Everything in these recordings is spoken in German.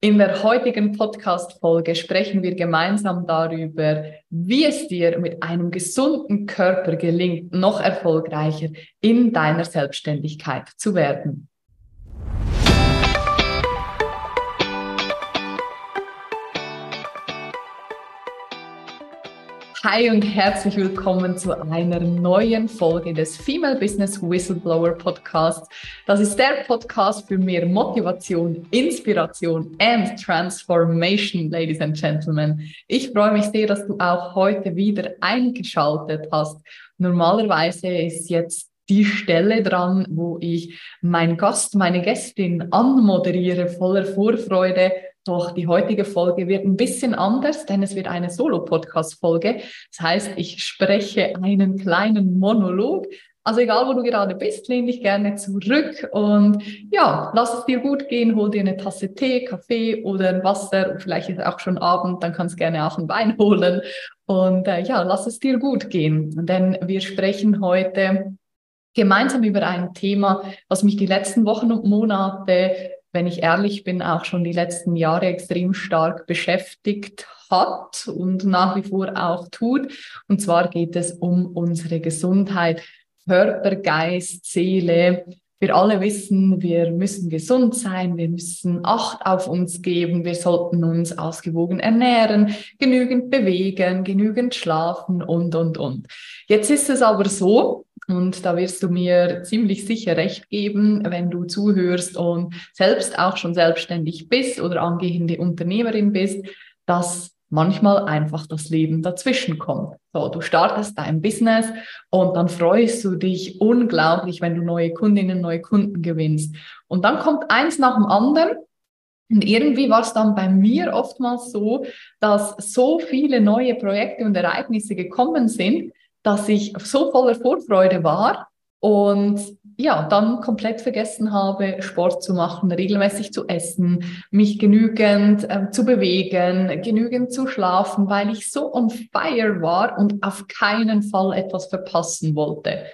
In der heutigen Podcast-Folge sprechen wir gemeinsam darüber, wie es dir mit einem gesunden Körper gelingt, noch erfolgreicher in deiner Selbstständigkeit zu werden. Hi und herzlich willkommen zu einer neuen Folge des Female Business Whistleblower Podcasts. Das ist der Podcast für mehr Motivation, Inspiration and Transformation, Ladies and Gentlemen. Ich freue mich sehr, dass du auch heute wieder eingeschaltet hast. Normalerweise ist jetzt die Stelle dran, wo ich meinen Gast, meine Gästin anmoderiere, voller Vorfreude doch die heutige Folge wird ein bisschen anders, denn es wird eine Solo-Podcast-Folge. Das heißt, ich spreche einen kleinen Monolog. Also egal, wo du gerade bist, lehn dich gerne zurück und ja, lass es dir gut gehen, hol dir eine Tasse Tee, Kaffee oder Wasser. Vielleicht ist auch schon Abend, dann kannst du gerne auch ein Wein holen. Und äh, ja, lass es dir gut gehen. Denn wir sprechen heute gemeinsam über ein Thema, was mich die letzten Wochen und Monate wenn ich ehrlich bin, auch schon die letzten Jahre extrem stark beschäftigt hat und nach wie vor auch tut. Und zwar geht es um unsere Gesundheit, Körper, Geist, Seele. Wir alle wissen, wir müssen gesund sein, wir müssen Acht auf uns geben, wir sollten uns ausgewogen ernähren, genügend bewegen, genügend schlafen und, und, und. Jetzt ist es aber so, und da wirst du mir ziemlich sicher recht geben, wenn du zuhörst und selbst auch schon selbstständig bist oder angehende Unternehmerin bist, dass manchmal einfach das Leben dazwischen kommt. So, du startest dein Business und dann freust du dich unglaublich, wenn du neue Kundinnen, neue Kunden gewinnst. Und dann kommt eins nach dem anderen und irgendwie war es dann bei mir oftmals so, dass so viele neue Projekte und Ereignisse gekommen sind, dass ich so voller Vorfreude war und ja, dann komplett vergessen habe, Sport zu machen, regelmäßig zu essen, mich genügend äh, zu bewegen, genügend zu schlafen, weil ich so on fire war und auf keinen Fall etwas verpassen wollte.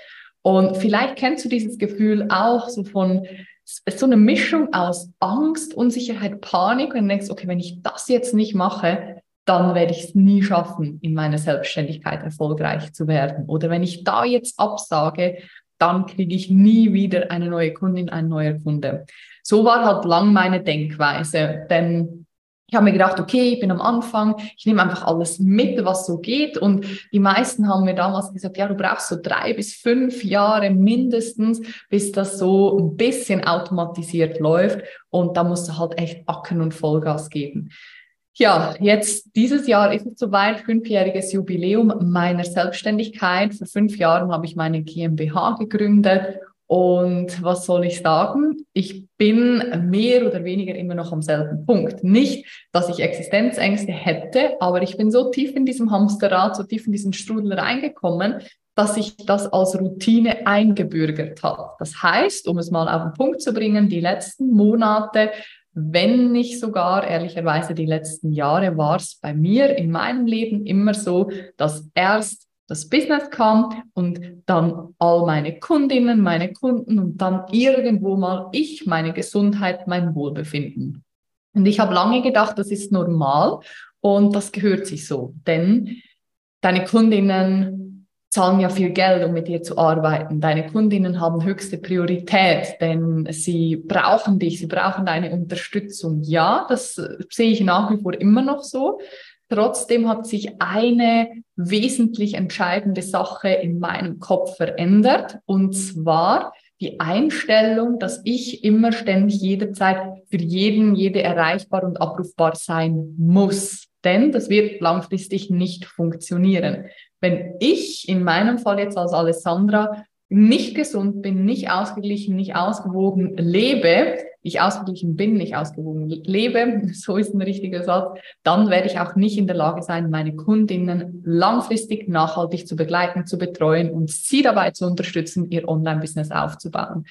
Und vielleicht kennst du dieses Gefühl auch so von so eine Mischung aus Angst, Unsicherheit, Panik und denkst, okay, wenn ich das jetzt nicht mache, dann werde ich es nie schaffen, in meiner Selbstständigkeit erfolgreich zu werden. Oder wenn ich da jetzt absage, dann kriege ich nie wieder eine neue Kundin, einen neuen Kunde. So war halt lang meine Denkweise, denn ich habe mir gedacht, okay, ich bin am Anfang, ich nehme einfach alles mit, was so geht. Und die meisten haben mir damals gesagt, ja, du brauchst so drei bis fünf Jahre mindestens, bis das so ein bisschen automatisiert läuft. Und da musst du halt echt Backen und Vollgas geben. Ja, jetzt dieses Jahr ist es soweit, fünfjähriges Jubiläum meiner Selbstständigkeit. Vor fünf Jahren habe ich meine GmbH gegründet und was soll ich sagen? Ich bin mehr oder weniger immer noch am selben Punkt. Nicht, dass ich Existenzängste hätte, aber ich bin so tief in diesem Hamsterrad, so tief in diesen Strudel reingekommen, dass sich das als Routine eingebürgert hat. Das heißt, um es mal auf den Punkt zu bringen, die letzten Monate wenn nicht sogar, ehrlicherweise die letzten Jahre, war es bei mir in meinem Leben immer so, dass erst das Business kam und dann all meine Kundinnen, meine Kunden und dann irgendwo mal ich, meine Gesundheit, mein Wohlbefinden. Und ich habe lange gedacht, das ist normal und das gehört sich so, denn deine Kundinnen zahlen ja viel Geld, um mit dir zu arbeiten. Deine Kundinnen haben höchste Priorität, denn sie brauchen dich, sie brauchen deine Unterstützung. Ja, das äh, sehe ich nach wie vor immer noch so. Trotzdem hat sich eine wesentlich entscheidende Sache in meinem Kopf verändert, und zwar die Einstellung, dass ich immer ständig jederzeit für jeden, jede erreichbar und abrufbar sein muss. Denn das wird langfristig nicht funktionieren. Wenn ich in meinem Fall jetzt als Alessandra nicht gesund bin, nicht ausgeglichen, nicht ausgewogen lebe, ich ausgeglichen bin, nicht ausgewogen lebe, so ist ein richtiger Satz, dann werde ich auch nicht in der Lage sein, meine Kundinnen langfristig nachhaltig zu begleiten, zu betreuen und sie dabei zu unterstützen, ihr Online-Business aufzubauen.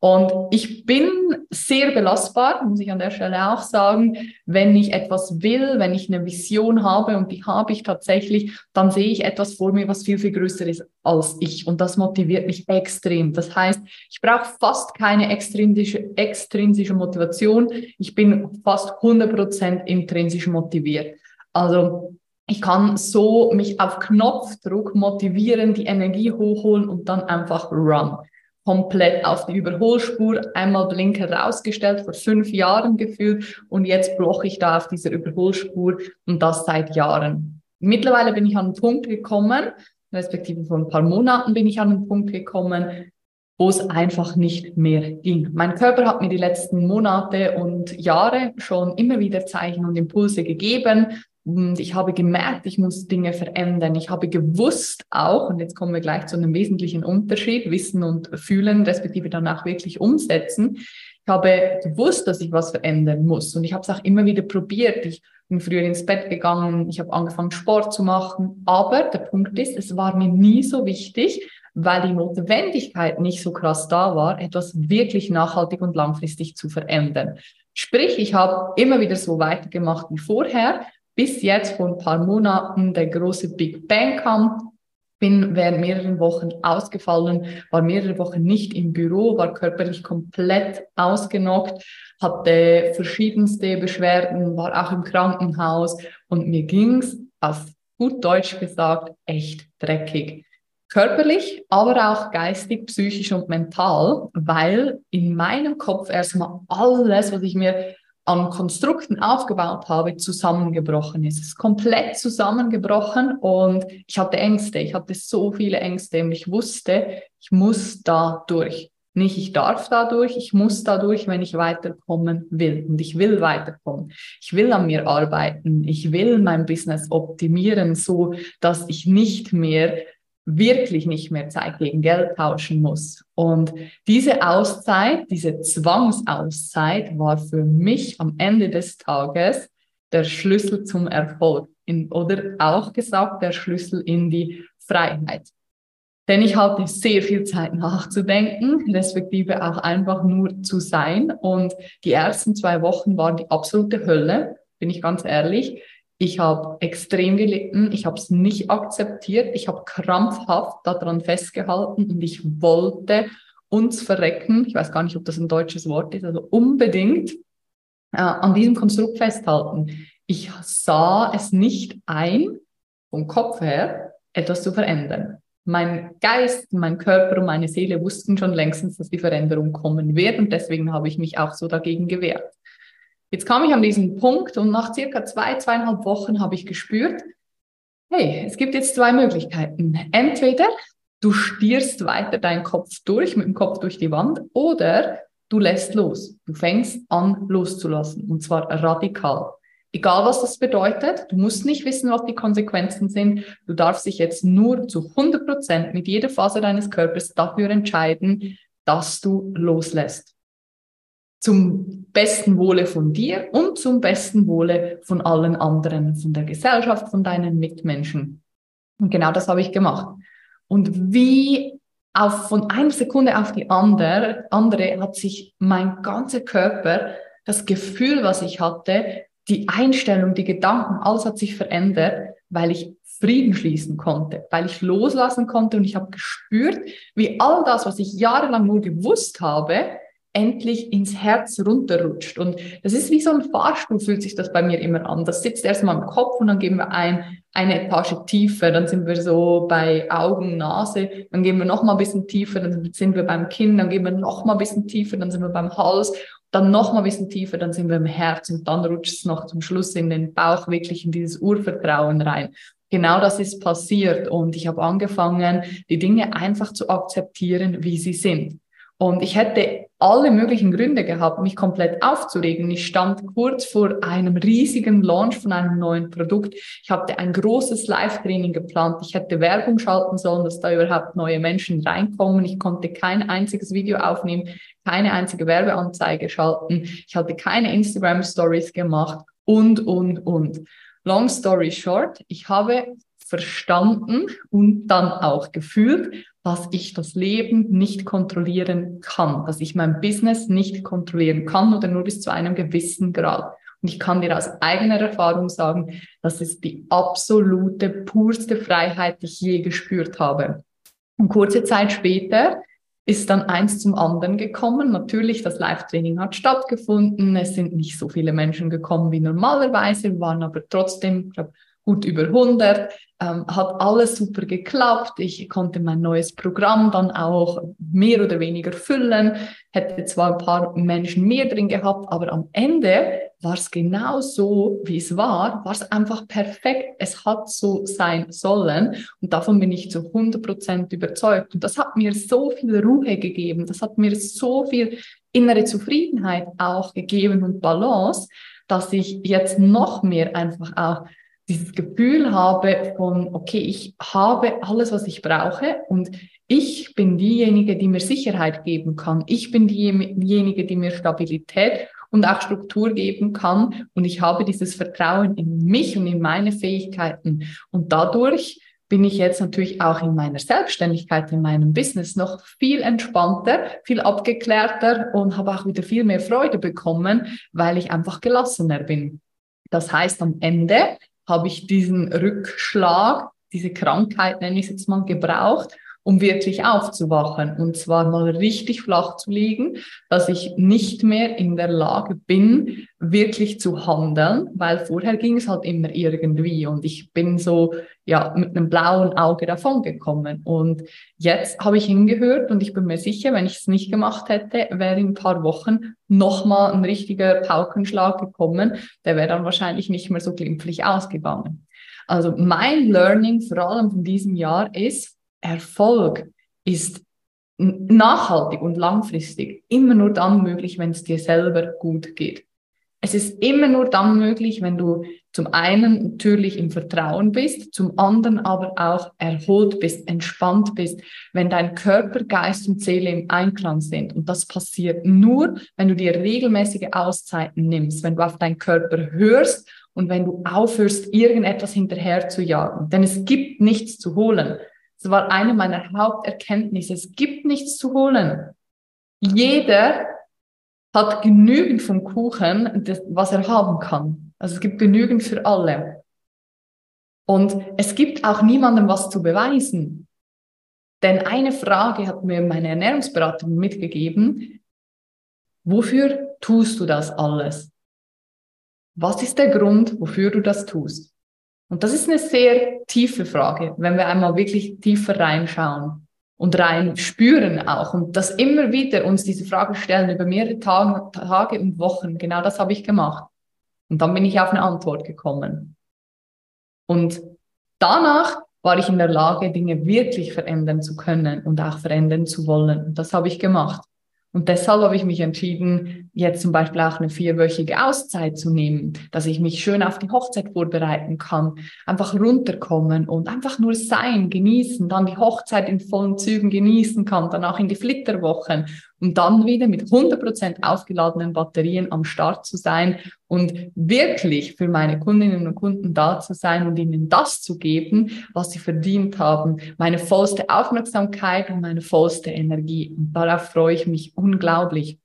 Und ich bin sehr belastbar, muss ich an der Stelle auch sagen. Wenn ich etwas will, wenn ich eine Vision habe und die habe ich tatsächlich, dann sehe ich etwas vor mir, was viel, viel größer ist als ich. Und das motiviert mich extrem. Das heißt, ich brauche fast keine extrinsische, extrinsische Motivation. Ich bin fast 100% intrinsisch motiviert. Also ich kann so mich auf Knopfdruck motivieren, die Energie hochholen und dann einfach run komplett auf die Überholspur, einmal Blinker rausgestellt, vor fünf Jahren gefühlt und jetzt bloche ich da auf dieser Überholspur und das seit Jahren. Mittlerweile bin ich an einen Punkt gekommen, respektive vor ein paar Monaten bin ich an einen Punkt gekommen, wo es einfach nicht mehr ging. Mein Körper hat mir die letzten Monate und Jahre schon immer wieder Zeichen und Impulse gegeben, und ich habe gemerkt, ich muss Dinge verändern. Ich habe gewusst auch, und jetzt kommen wir gleich zu einem wesentlichen Unterschied, Wissen und Fühlen, respektive danach wirklich umsetzen. Ich habe gewusst, dass ich was verändern muss. Und ich habe es auch immer wieder probiert. Ich bin früher ins Bett gegangen, ich habe angefangen, Sport zu machen. Aber der Punkt ist, es war mir nie so wichtig, weil die Notwendigkeit nicht so krass da war, etwas wirklich nachhaltig und langfristig zu verändern. Sprich, ich habe immer wieder so weitergemacht wie vorher, bis jetzt vor ein paar Monaten der große Big Bang kam. Bin während mehreren Wochen ausgefallen, war mehrere Wochen nicht im Büro, war körperlich komplett ausgenockt, hatte verschiedenste Beschwerden, war auch im Krankenhaus und mir ging's auf gut Deutsch gesagt echt dreckig. Körperlich, aber auch geistig, psychisch und mental, weil in meinem Kopf erstmal alles, was ich mir an Konstrukten aufgebaut habe, zusammengebrochen ist. Es ist komplett zusammengebrochen und ich hatte Ängste. Ich hatte so viele Ängste und ich wusste, ich muss da durch. Nicht ich darf da durch, ich muss da durch, wenn ich weiterkommen will. Und ich will weiterkommen. Ich will an mir arbeiten. Ich will mein Business optimieren, so dass ich nicht mehr wirklich nicht mehr Zeit gegen Geld tauschen muss. Und diese Auszeit, diese Zwangsauszeit war für mich am Ende des Tages der Schlüssel zum Erfolg in, oder auch gesagt der Schlüssel in die Freiheit. Denn ich hatte sehr viel Zeit nachzudenken, respektive auch einfach nur zu sein. Und die ersten zwei Wochen waren die absolute Hölle, bin ich ganz ehrlich. Ich habe extrem gelitten, ich habe es nicht akzeptiert, ich habe krampfhaft daran festgehalten und ich wollte uns verrecken, ich weiß gar nicht, ob das ein deutsches Wort ist, also unbedingt äh, an diesem Konstrukt festhalten. Ich sah es nicht ein, vom Kopf her, etwas zu verändern. Mein Geist, mein Körper und meine Seele wussten schon längstens, dass die Veränderung kommen wird und deswegen habe ich mich auch so dagegen gewehrt. Jetzt kam ich an diesen Punkt und nach circa zwei, zweieinhalb Wochen habe ich gespürt, hey, es gibt jetzt zwei Möglichkeiten. Entweder du stierst weiter deinen Kopf durch, mit dem Kopf durch die Wand, oder du lässt los. Du fängst an loszulassen und zwar radikal. Egal was das bedeutet, du musst nicht wissen, was die Konsequenzen sind. Du darfst dich jetzt nur zu 100 Prozent mit jeder Phase deines Körpers dafür entscheiden, dass du loslässt zum besten Wohle von dir und zum besten Wohle von allen anderen, von der Gesellschaft, von deinen Mitmenschen. Und genau das habe ich gemacht. Und wie auf, von einer Sekunde auf die andere, andere hat sich mein ganzer Körper, das Gefühl, was ich hatte, die Einstellung, die Gedanken, alles hat sich verändert, weil ich Frieden schließen konnte, weil ich loslassen konnte und ich habe gespürt, wie all das, was ich jahrelang nur gewusst habe, endlich ins Herz runterrutscht. Und das ist wie so ein Fahrstuhl, fühlt sich das bei mir immer an. Das sitzt erstmal im Kopf und dann gehen wir ein, eine Etage tiefer, dann sind wir so bei Augen, Nase, dann gehen wir noch mal ein bisschen tiefer, dann sind wir beim Kinn, dann gehen wir noch mal ein bisschen tiefer, dann sind wir beim Hals, dann noch mal ein bisschen tiefer, dann sind wir im Herz. Und dann rutscht es noch zum Schluss in den Bauch, wirklich in dieses Urvertrauen rein. Genau das ist passiert. Und ich habe angefangen, die Dinge einfach zu akzeptieren, wie sie sind. Und ich hätte alle möglichen Gründe gehabt, mich komplett aufzuregen. Ich stand kurz vor einem riesigen Launch von einem neuen Produkt. Ich hatte ein großes Live-Training geplant. Ich hätte Werbung schalten sollen, dass da überhaupt neue Menschen reinkommen. Ich konnte kein einziges Video aufnehmen, keine einzige Werbeanzeige schalten. Ich hatte keine Instagram Stories gemacht und, und, und. Long story short, ich habe verstanden und dann auch gefühlt, dass ich das Leben nicht kontrollieren kann, dass ich mein Business nicht kontrollieren kann oder nur bis zu einem gewissen Grad. Und ich kann dir aus eigener Erfahrung sagen, das ist die absolute, purste Freiheit, die ich je gespürt habe. Und kurze Zeit später ist dann eins zum anderen gekommen. Natürlich, das Live-Training hat stattgefunden. Es sind nicht so viele Menschen gekommen wie normalerweise, waren aber trotzdem, ich glaube, gut über 100, ähm, hat alles super geklappt. Ich konnte mein neues Programm dann auch mehr oder weniger füllen, hätte zwar ein paar Menschen mehr drin gehabt, aber am Ende war es genau so, wie es war, war es einfach perfekt. Es hat so sein sollen und davon bin ich zu 100 Prozent überzeugt. Und das hat mir so viel Ruhe gegeben, das hat mir so viel innere Zufriedenheit auch gegeben und Balance, dass ich jetzt noch mehr einfach auch dieses Gefühl habe von, okay, ich habe alles, was ich brauche und ich bin diejenige, die mir Sicherheit geben kann. Ich bin diejenige, die mir Stabilität und auch Struktur geben kann. Und ich habe dieses Vertrauen in mich und in meine Fähigkeiten. Und dadurch bin ich jetzt natürlich auch in meiner Selbstständigkeit, in meinem Business noch viel entspannter, viel abgeklärter und habe auch wieder viel mehr Freude bekommen, weil ich einfach gelassener bin. Das heißt, am Ende habe ich diesen Rückschlag, diese Krankheit, nenne ich es jetzt mal, gebraucht, um wirklich aufzuwachen. Und zwar mal richtig flach zu liegen, dass ich nicht mehr in der Lage bin, wirklich zu handeln, weil vorher ging es halt immer irgendwie. Und ich bin so ja mit einem blauen Auge davongekommen. Und jetzt habe ich hingehört und ich bin mir sicher, wenn ich es nicht gemacht hätte, wäre in ein paar Wochen nochmal ein richtiger Paukenschlag gekommen, der wäre dann wahrscheinlich nicht mehr so glimpflich ausgegangen. Also mein Learning vor allem von diesem Jahr ist, Erfolg ist nachhaltig und langfristig immer nur dann möglich, wenn es dir selber gut geht. Es ist immer nur dann möglich, wenn du zum einen natürlich im Vertrauen bist, zum anderen aber auch erholt bist, entspannt bist, wenn dein Körper, Geist und Seele im Einklang sind. Und das passiert nur, wenn du dir regelmäßige Auszeiten nimmst, wenn du auf deinen Körper hörst und wenn du aufhörst, irgendetwas hinterher zu jagen. Denn es gibt nichts zu holen. Das war eine meiner Haupterkenntnisse. Es gibt nichts zu holen. Jeder hat genügend vom Kuchen, was er haben kann. Also es gibt genügend für alle. Und es gibt auch niemandem was zu beweisen. Denn eine Frage hat mir meine Ernährungsberaterin mitgegeben. Wofür tust du das alles? Was ist der Grund, wofür du das tust? Und das ist eine sehr tiefe Frage, wenn wir einmal wirklich tiefer reinschauen und rein spüren auch und das immer wieder uns diese Frage stellen über mehrere Tage, Tage und Wochen. Genau das habe ich gemacht. Und dann bin ich auf eine Antwort gekommen. Und danach war ich in der Lage, Dinge wirklich verändern zu können und auch verändern zu wollen. Und das habe ich gemacht. Und deshalb habe ich mich entschieden, jetzt zum Beispiel auch eine vierwöchige Auszeit zu nehmen, dass ich mich schön auf die Hochzeit vorbereiten kann, einfach runterkommen und einfach nur sein, genießen, dann die Hochzeit in vollen Zügen genießen kann, dann auch in die Flitterwochen und dann wieder mit 100% aufgeladenen Batterien am Start zu sein und wirklich für meine Kundinnen und Kunden da zu sein und ihnen das zu geben, was sie verdient haben, meine vollste Aufmerksamkeit und meine vollste Energie. Und darauf freue ich mich unglaublich.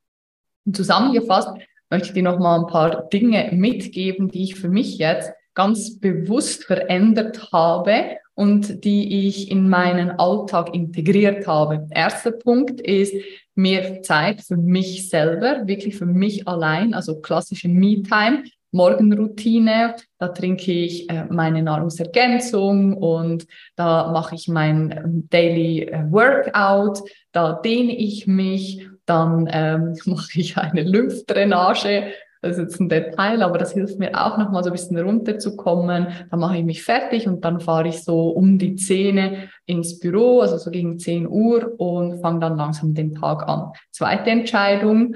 Und zusammengefasst möchte ich dir noch mal ein paar Dinge mitgeben, die ich für mich jetzt ganz bewusst verändert habe und die ich in meinen Alltag integriert habe. Erster Punkt ist mehr Zeit für mich selber, wirklich für mich allein, also klassische Me-Time. Morgenroutine, da trinke ich äh, meine Nahrungsergänzung und da mache ich mein ähm, Daily äh, Workout, da dehne ich mich, dann ähm, mache ich eine Lymphdrainage das ist jetzt ein Detail, aber das hilft mir auch nochmal so ein bisschen runterzukommen. Dann mache ich mich fertig und dann fahre ich so um die Zähne ins Büro, also so gegen 10 Uhr und fange dann langsam den Tag an. Zweite Entscheidung.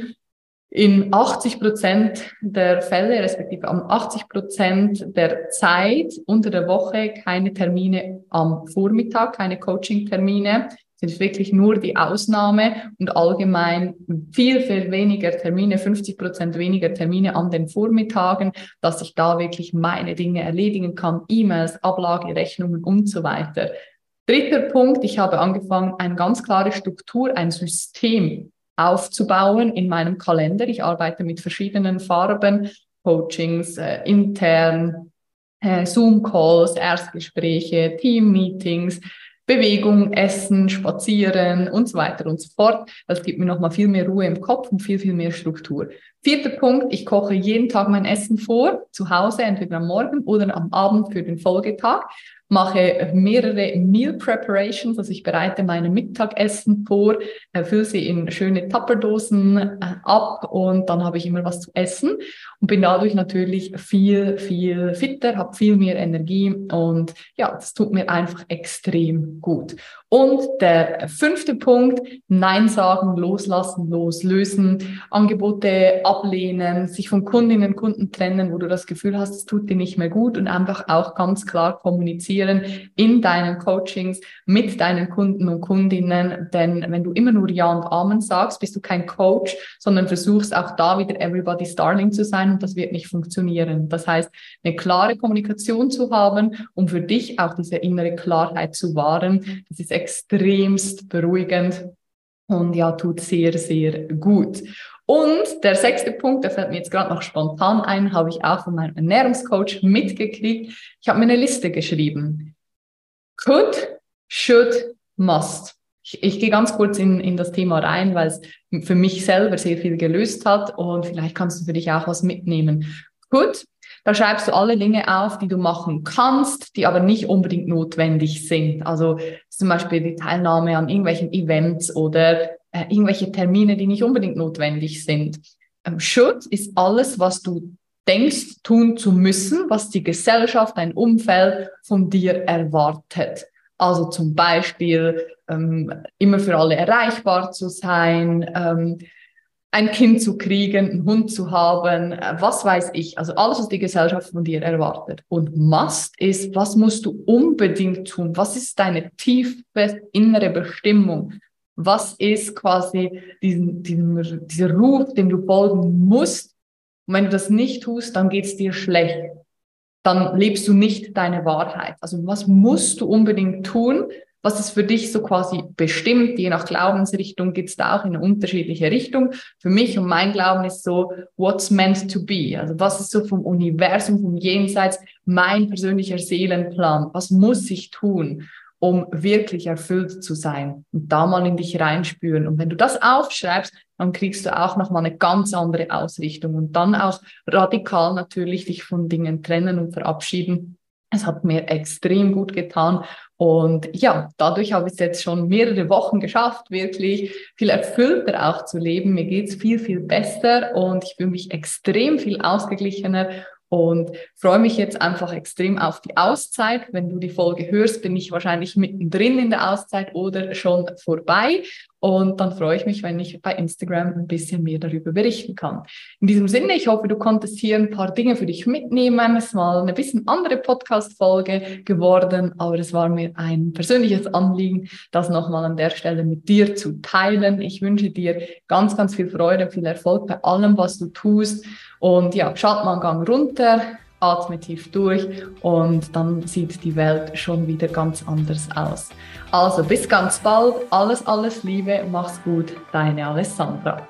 In 80 Prozent der Fälle, respektive am 80 Prozent der Zeit unter der Woche keine Termine am Vormittag, keine Coaching-Termine sind wirklich nur die Ausnahme und allgemein viel, viel weniger Termine, 50 Prozent weniger Termine an den Vormittagen, dass ich da wirklich meine Dinge erledigen kann, E-Mails, Ablage, Rechnungen und so weiter. Dritter Punkt, ich habe angefangen, eine ganz klare Struktur, ein System aufzubauen in meinem Kalender. Ich arbeite mit verschiedenen Farben, Coachings, äh, intern, äh, Zoom-Calls, Erstgespräche, Team-Meetings, Bewegung, Essen, Spazieren und so weiter und so fort. Das gibt mir nochmal viel mehr Ruhe im Kopf und viel, viel mehr Struktur. Vierter Punkt, ich koche jeden Tag mein Essen vor, zu Hause, entweder am Morgen oder am Abend für den Folgetag mache mehrere Meal Preparations, also ich bereite meine Mittagessen vor, äh, fülle sie in schöne Tupperdosen äh, ab und dann habe ich immer was zu essen und bin dadurch natürlich viel, viel fitter, habe viel mehr Energie und ja, das tut mir einfach extrem gut. Und der fünfte Punkt, Nein sagen, loslassen, loslösen, Angebote ablehnen, sich von Kundinnen und Kunden trennen, wo du das Gefühl hast, es tut dir nicht mehr gut und einfach auch ganz klar kommunizieren in deinen Coachings mit deinen Kunden und Kundinnen. Denn wenn du immer nur Ja und Amen sagst, bist du kein Coach, sondern versuchst auch da wieder everybody's darling zu sein und das wird nicht funktionieren. Das heißt, eine klare Kommunikation zu haben, um für dich auch diese innere Klarheit zu wahren, das ist extremst beruhigend und ja, tut sehr, sehr gut. Und der sechste Punkt, der fällt mir jetzt gerade noch spontan ein, habe ich auch von meinem Ernährungscoach mitgekriegt. Ich habe mir eine Liste geschrieben. Could, should, must. Ich, ich gehe ganz kurz in, in das Thema rein, weil es für mich selber sehr viel gelöst hat und vielleicht kannst du für dich auch was mitnehmen. Could da schreibst du alle Dinge auf, die du machen kannst, die aber nicht unbedingt notwendig sind. Also zum Beispiel die Teilnahme an irgendwelchen Events oder äh, irgendwelche Termine, die nicht unbedingt notwendig sind. Ähm, should ist alles, was du denkst, tun zu müssen, was die Gesellschaft, dein Umfeld von dir erwartet. Also zum Beispiel ähm, immer für alle erreichbar zu sein, ähm, ein Kind zu kriegen, einen Hund zu haben, äh, was weiß ich. Also alles, was die Gesellschaft von dir erwartet. Und Must ist, was musst du unbedingt tun? Was ist deine tiefe innere Bestimmung? Was ist quasi diesen, diesen, dieser Ruf, dem du folgen musst? Und wenn du das nicht tust, dann geht es dir schlecht. Dann lebst du nicht deine Wahrheit. Also was musst du unbedingt tun, was ist für dich so quasi bestimmt? Je nach Glaubensrichtung geht es da auch in eine unterschiedliche Richtung. Für mich und mein Glauben ist so, what's meant to be? Also was ist so vom Universum, vom Jenseits mein persönlicher Seelenplan? Was muss ich tun? um wirklich erfüllt zu sein und da mal in dich reinspüren. Und wenn du das aufschreibst, dann kriegst du auch nochmal eine ganz andere Ausrichtung und dann auch radikal natürlich dich von Dingen trennen und verabschieden. Es hat mir extrem gut getan und ja, dadurch habe ich es jetzt schon mehrere Wochen geschafft, wirklich viel erfüllter auch zu leben. Mir geht es viel, viel besser und ich fühle mich extrem viel ausgeglichener und freue mich jetzt einfach extrem auf die Auszeit. Wenn du die Folge hörst, bin ich wahrscheinlich mittendrin in der Auszeit oder schon vorbei. Und dann freue ich mich, wenn ich bei Instagram ein bisschen mehr darüber berichten kann. In diesem Sinne, ich hoffe, du konntest hier ein paar Dinge für dich mitnehmen. Es war eine bisschen andere Podcast-Folge geworden, aber es war mir ein persönliches Anliegen, das nochmal an der Stelle mit dir zu teilen. Ich wünsche dir ganz, ganz viel Freude, viel Erfolg bei allem, was du tust. Und ja, schalt mal einen Gang runter, atme tief durch und dann sieht die Welt schon wieder ganz anders aus. Also bis ganz bald, alles, alles Liebe, mach's gut, deine Alessandra.